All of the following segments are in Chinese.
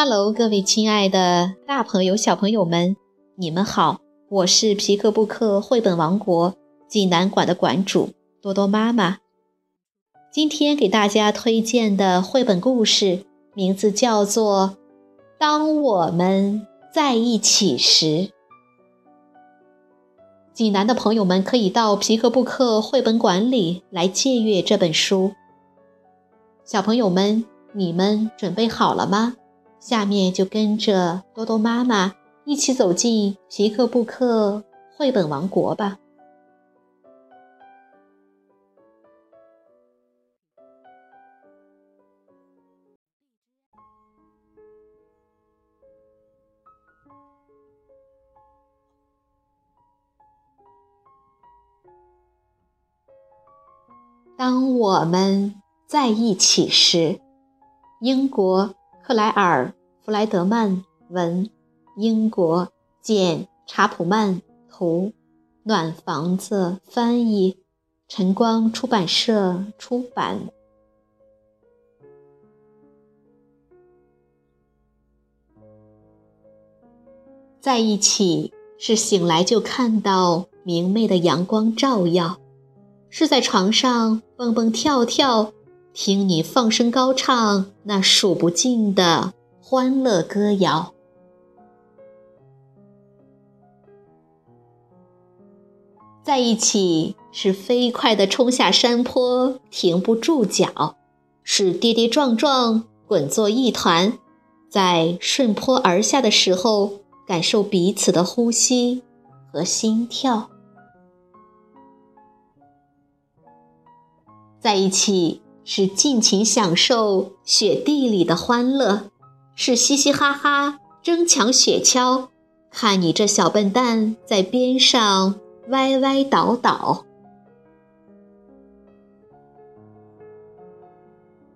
哈喽各位亲爱的大朋友、小朋友们，你们好！我是皮克布克绘本王国济南馆的馆主多多妈妈。今天给大家推荐的绘本故事名字叫做《当我们在一起时》。济南的朋友们可以到皮克布克绘本馆里来借阅这本书。小朋友们，你们准备好了吗？下面就跟着多多妈妈一起走进皮克布克绘本王国吧。当我们在一起时，英国。克莱尔·弗莱德曼文，英国简·查普曼图，暖房子翻译，晨光出版社出版。在一起是醒来就看到明媚的阳光照耀，是在床上蹦蹦跳跳。听你放声高唱那数不尽的欢乐歌谣，在一起是飞快地冲下山坡，停不住脚；是跌跌撞撞滚作一团，在顺坡而下的时候，感受彼此的呼吸和心跳，在一起。是尽情享受雪地里的欢乐，是嘻嘻哈哈争抢雪橇，看你这小笨蛋在边上歪歪倒倒。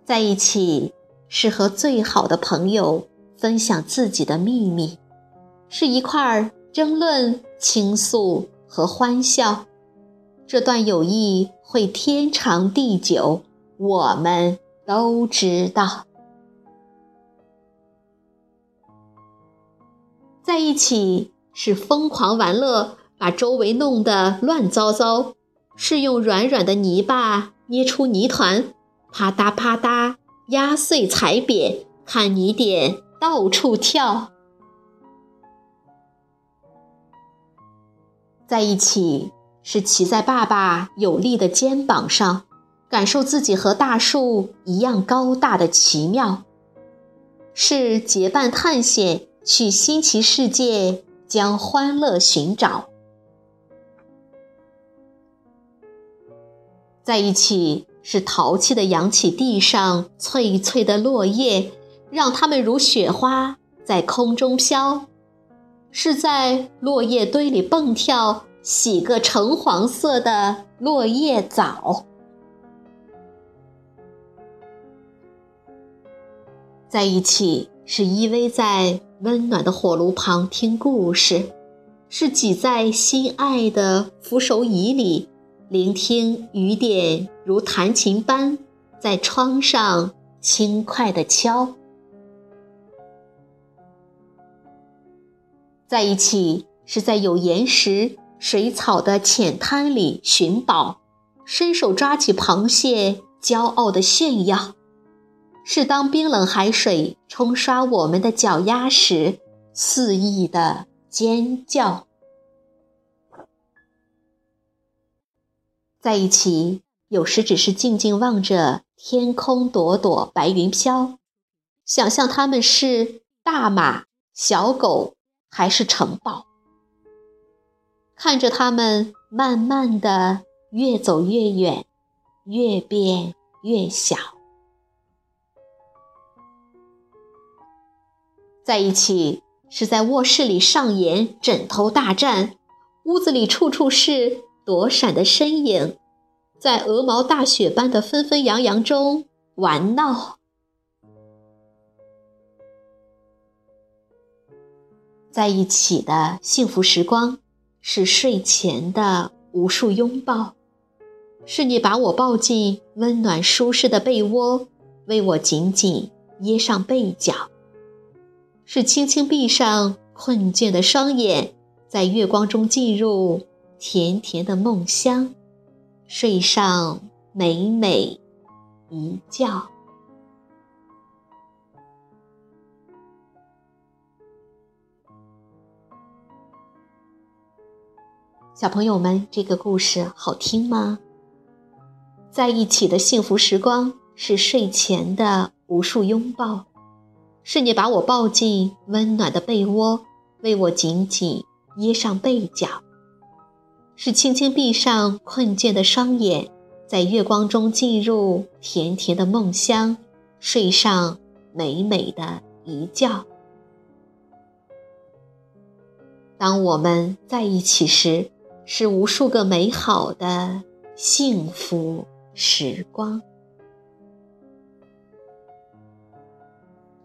在一起是和最好的朋友分享自己的秘密，是一块儿争论、倾诉和欢笑，这段友谊会天长地久。我们都知道，在一起是疯狂玩乐，把周围弄得乱糟糟；是用软软的泥巴捏出泥团，啪嗒啪嗒压碎踩扁，看泥点到处跳。在一起是骑在爸爸有力的肩膀上。感受自己和大树一样高大的奇妙，是结伴探险去新奇世界，将欢乐寻找。在一起是淘气的扬起地上脆脆的落叶，让它们如雪花在空中飘；是在落叶堆里蹦跳，洗个橙黄色的落叶澡。在一起是依偎在温暖的火炉旁听故事，是挤在心爱的扶手椅里聆听雨点如弹琴般在窗上轻快地敲。在一起是在有岩石、水草的浅滩里寻宝，伸手抓起螃蟹，骄傲地炫耀。是当冰冷海水冲刷我们的脚丫时，肆意的尖叫。在一起，有时只是静静望着天空朵朵白云飘，想象他们是大马、小狗还是城堡，看着他们慢慢的越走越远，越变越小。在一起是在卧室里上演枕头大战，屋子里处处是躲闪的身影，在鹅毛大雪般的纷纷扬扬中玩闹。在一起的幸福时光，是睡前的无数拥抱，是你把我抱进温暖舒适的被窝，为我紧紧掖上被角。是轻轻闭上困倦的双眼，在月光中进入甜甜的梦乡，睡上美美一觉。小朋友们，这个故事好听吗？在一起的幸福时光，是睡前的无数拥抱，是你把我抱进温暖的被窝，为我紧紧掖上被角；是轻轻闭上困倦的双眼，在月光中进入甜甜的梦乡，睡上美美的一觉。当我们在一起时，是无数个美好的幸福时光。